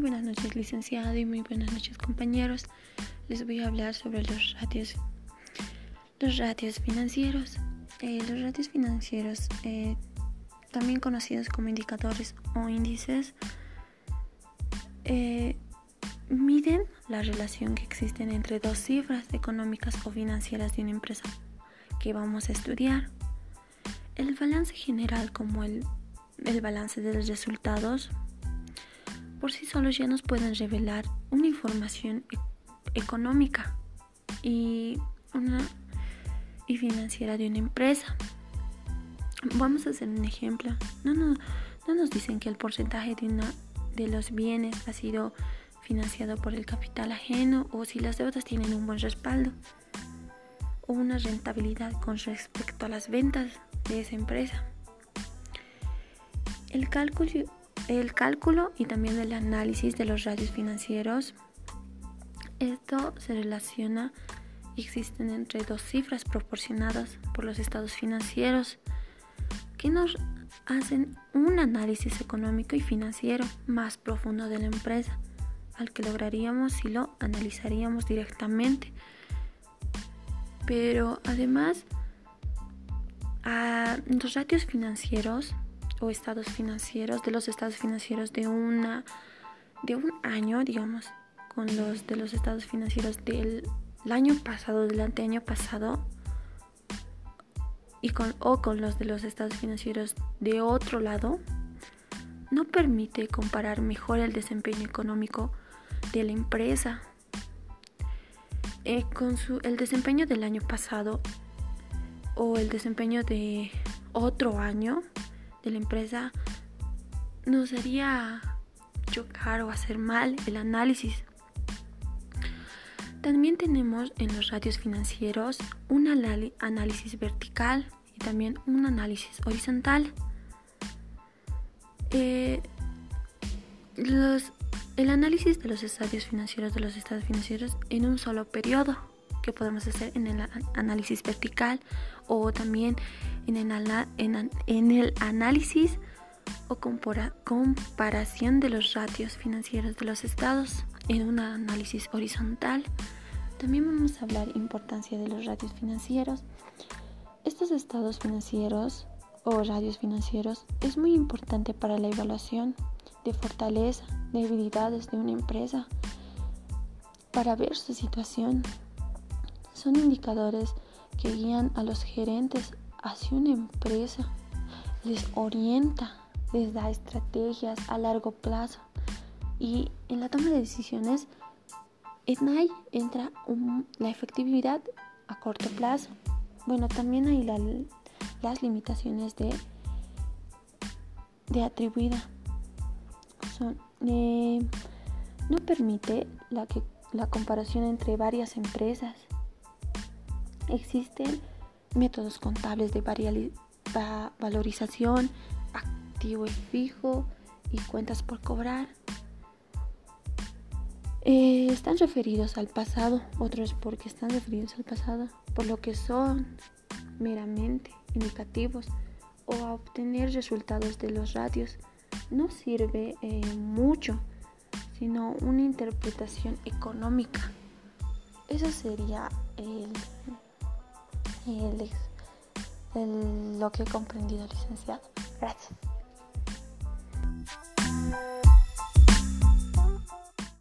buenas noches licenciado y muy buenas noches compañeros. Les voy a hablar sobre los ratios, los ratios financieros. Eh, los ratios financieros, eh, también conocidos como indicadores o índices, eh, miden la relación que existen entre dos cifras económicas o financieras de una empresa que vamos a estudiar. El balance general como el, el balance de los resultados por sí solos ya nos pueden revelar una información e-, económica y, una, y financiera de una empresa. Vamos a hacer un ejemplo. No, no, no nos dicen que el porcentaje de, una, de los bienes ha sido financiado por el capital ajeno o si las deudas tienen un buen respaldo o una rentabilidad con respecto a las ventas de esa empresa. El cálculo el cálculo y también el análisis de los radios financieros. Esto se relaciona existen entre dos cifras proporcionadas por los estados financieros que nos hacen un análisis económico y financiero más profundo de la empresa, al que lograríamos si lo analizaríamos directamente. Pero además, a los ratios financieros o estados financieros, de los estados financieros de una de un año, digamos, con los de los estados financieros del año pasado, del anteaño pasado, y con, o con los de los estados financieros de otro lado, no permite comparar mejor el desempeño económico de la empresa. Eh, con su, el desempeño del año pasado o el desempeño de otro año de la empresa nos haría chocar o hacer mal el análisis. También tenemos en los ratios financieros un análisis vertical y también un análisis horizontal. Eh, el análisis de los estadios financieros de los estados financieros en un solo periodo que podemos hacer en el análisis vertical o también en el, análisis o comparación de los ratios financieros de los estados en un análisis horizontal. También vamos a hablar importancia de los ratios financieros. Estos estados financieros o radios financieros es muy importante para la evaluación de fortaleza, debilidades de una empresa, para ver su situación. Son indicadores que guían a los gerentes hacia una empresa, les orienta, les da estrategias a largo plazo y en la toma de decisiones en ahí entra la efectividad a corto plazo. Bueno, también hay las limitaciones de, de atribuida. Son, eh, no permite la, que, la comparación entre varias empresas. Existen métodos contables de valorización, activo y fijo y cuentas por cobrar. Eh, están referidos al pasado, otros porque están referidos al pasado, por lo que son meramente indicativos o a obtener resultados de los radios. No sirve eh, mucho, sino una interpretación económica. Eso sería lo que he comprendido, licenciado. Gracias.